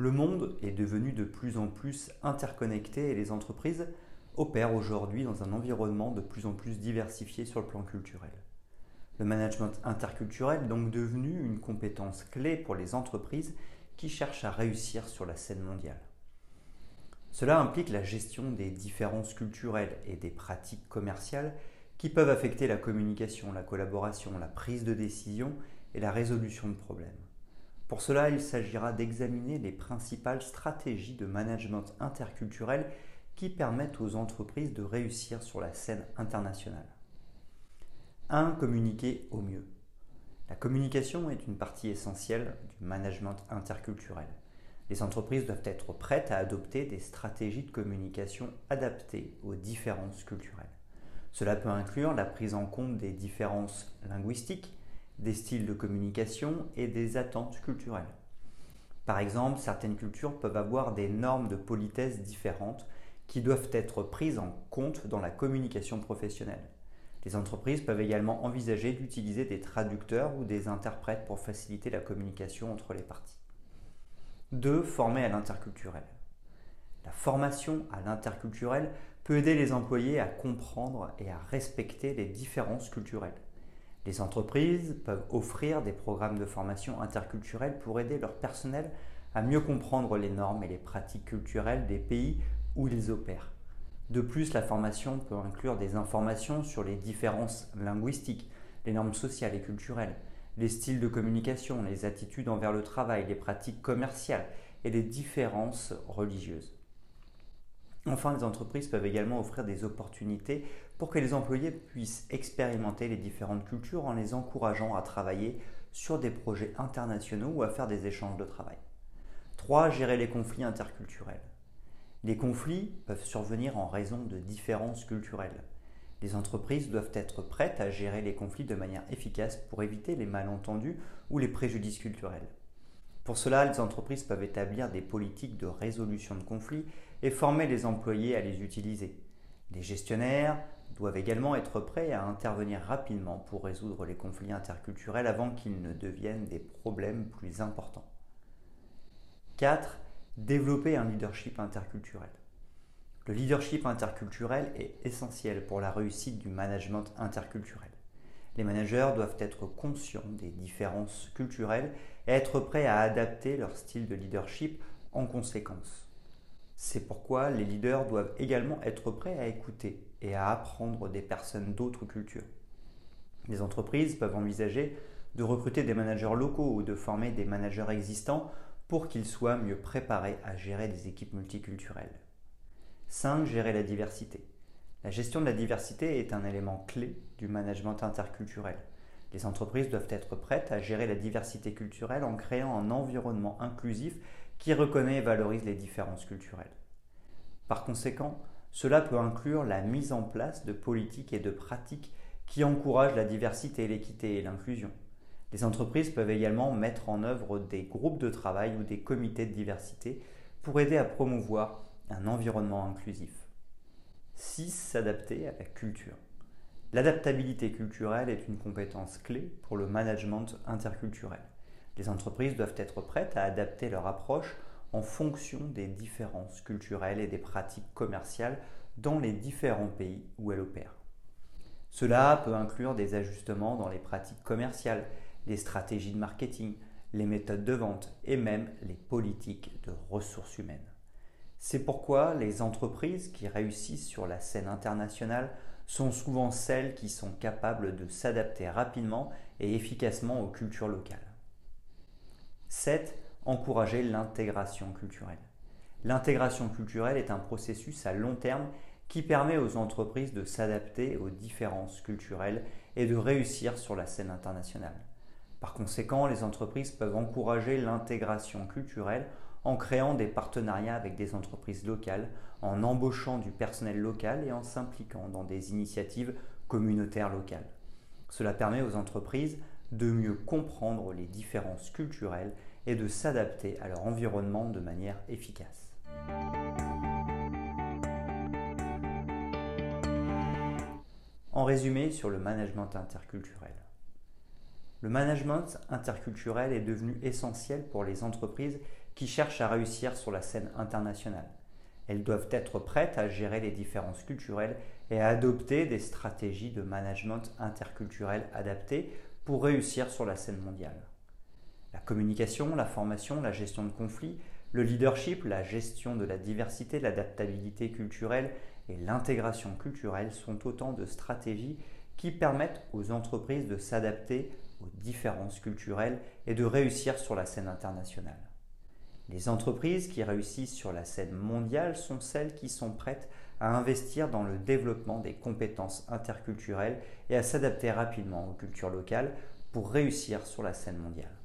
Le monde est devenu de plus en plus interconnecté et les entreprises opèrent aujourd'hui dans un environnement de plus en plus diversifié sur le plan culturel. Le management interculturel est donc devenu une compétence clé pour les entreprises qui cherchent à réussir sur la scène mondiale. Cela implique la gestion des différences culturelles et des pratiques commerciales qui peuvent affecter la communication, la collaboration, la prise de décision et la résolution de problèmes. Pour cela, il s'agira d'examiner les principales stratégies de management interculturel qui permettent aux entreprises de réussir sur la scène internationale. 1. Communiquer au mieux. La communication est une partie essentielle du management interculturel. Les entreprises doivent être prêtes à adopter des stratégies de communication adaptées aux différences culturelles. Cela peut inclure la prise en compte des différences linguistiques, des styles de communication et des attentes culturelles. Par exemple, certaines cultures peuvent avoir des normes de politesse différentes qui doivent être prises en compte dans la communication professionnelle. Les entreprises peuvent également envisager d'utiliser des traducteurs ou des interprètes pour faciliter la communication entre les parties. 2. Former à l'interculturel. La formation à l'interculturel peut aider les employés à comprendre et à respecter les différences culturelles. Les entreprises peuvent offrir des programmes de formation interculturelle pour aider leur personnel à mieux comprendre les normes et les pratiques culturelles des pays où ils opèrent. De plus, la formation peut inclure des informations sur les différences linguistiques, les normes sociales et culturelles, les styles de communication, les attitudes envers le travail, les pratiques commerciales et les différences religieuses. Enfin, les entreprises peuvent également offrir des opportunités pour que les employés puissent expérimenter les différentes cultures en les encourageant à travailler sur des projets internationaux ou à faire des échanges de travail. 3. Gérer les conflits interculturels. Les conflits peuvent survenir en raison de différences culturelles. Les entreprises doivent être prêtes à gérer les conflits de manière efficace pour éviter les malentendus ou les préjudices culturels. Pour cela, les entreprises peuvent établir des politiques de résolution de conflits et former les employés à les utiliser. Les gestionnaires doivent également être prêts à intervenir rapidement pour résoudre les conflits interculturels avant qu'ils ne deviennent des problèmes plus importants. 4. Développer un leadership interculturel. Le leadership interculturel est essentiel pour la réussite du management interculturel. Les managers doivent être conscients des différences culturelles et être prêts à adapter leur style de leadership en conséquence. C'est pourquoi les leaders doivent également être prêts à écouter et à apprendre des personnes d'autres cultures. Les entreprises peuvent envisager de recruter des managers locaux ou de former des managers existants pour qu'ils soient mieux préparés à gérer des équipes multiculturelles. 5. Gérer la diversité. La gestion de la diversité est un élément clé du management interculturel. Les entreprises doivent être prêtes à gérer la diversité culturelle en créant un environnement inclusif qui reconnaît et valorise les différences culturelles. Par conséquent, cela peut inclure la mise en place de politiques et de pratiques qui encouragent la diversité, l'équité et l'inclusion. Les entreprises peuvent également mettre en œuvre des groupes de travail ou des comités de diversité pour aider à promouvoir un environnement inclusif. 6. S'adapter à la culture. L'adaptabilité culturelle est une compétence clé pour le management interculturel. Les entreprises doivent être prêtes à adapter leur approche en fonction des différences culturelles et des pratiques commerciales dans les différents pays où elles opèrent. Cela peut inclure des ajustements dans les pratiques commerciales, les stratégies de marketing, les méthodes de vente et même les politiques de ressources humaines. C'est pourquoi les entreprises qui réussissent sur la scène internationale sont souvent celles qui sont capables de s'adapter rapidement et efficacement aux cultures locales. 7. Encourager l'intégration culturelle. L'intégration culturelle est un processus à long terme qui permet aux entreprises de s'adapter aux différences culturelles et de réussir sur la scène internationale. Par conséquent, les entreprises peuvent encourager l'intégration culturelle en créant des partenariats avec des entreprises locales, en embauchant du personnel local et en s'impliquant dans des initiatives communautaires locales. Cela permet aux entreprises de mieux comprendre les différences culturelles et de s'adapter à leur environnement de manière efficace. En résumé sur le management interculturel. Le management interculturel est devenu essentiel pour les entreprises qui cherchent à réussir sur la scène internationale. Elles doivent être prêtes à gérer les différences culturelles et à adopter des stratégies de management interculturel adaptées pour réussir sur la scène mondiale. La communication, la formation, la gestion de conflits, le leadership, la gestion de la diversité, l'adaptabilité culturelle et l'intégration culturelle sont autant de stratégies qui permettent aux entreprises de s'adapter aux différences culturelles et de réussir sur la scène internationale. Les entreprises qui réussissent sur la scène mondiale sont celles qui sont prêtes à investir dans le développement des compétences interculturelles et à s'adapter rapidement aux cultures locales pour réussir sur la scène mondiale.